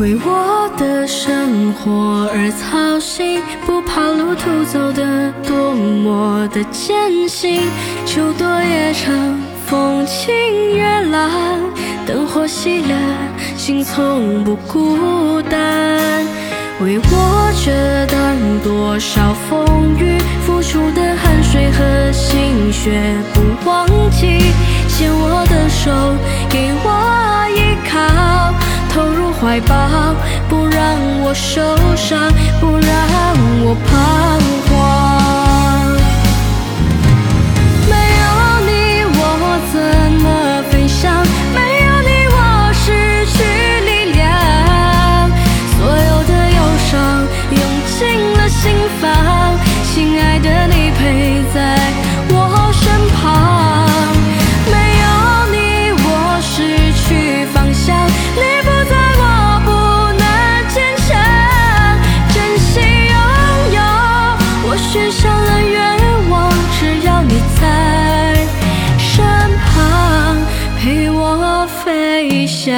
为我的生活而操心，不怕路途走得多么的艰辛。秋多夜长，风轻月朗，灯火熄了，心从不孤单。为我遮挡多少风雨，付出的汗水和心血不忘记。牵我的手，怀抱，不让我受微笑。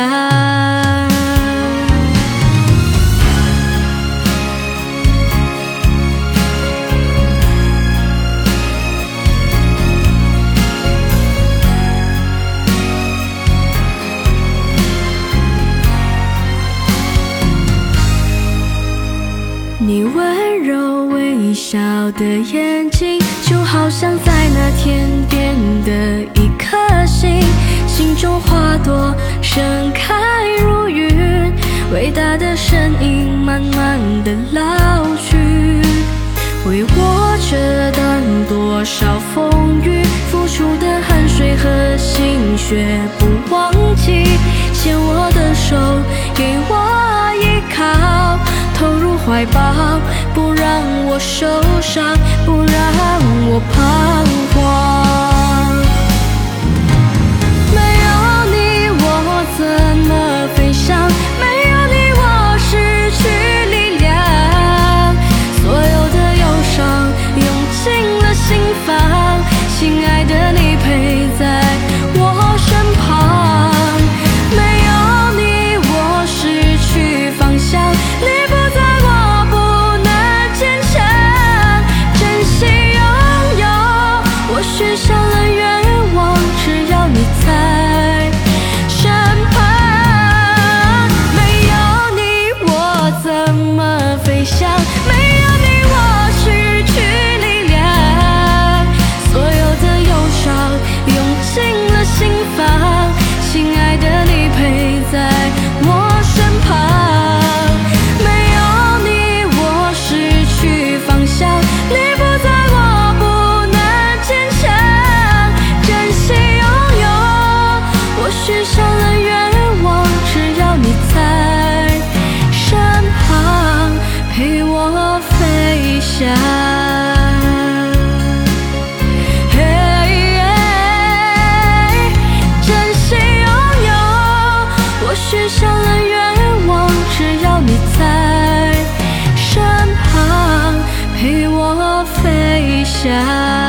你温柔微笑的眼睛，就好像在那天边的一颗星，心中花朵盛开如云，伟大的身影慢慢的老去。为我遮挡多少风雨，付出的汗水和心血不忘记。牵我的手，给我依靠，投入怀抱，不让我受伤，不让我彷下了愿望只要你在身旁陪我飞翔。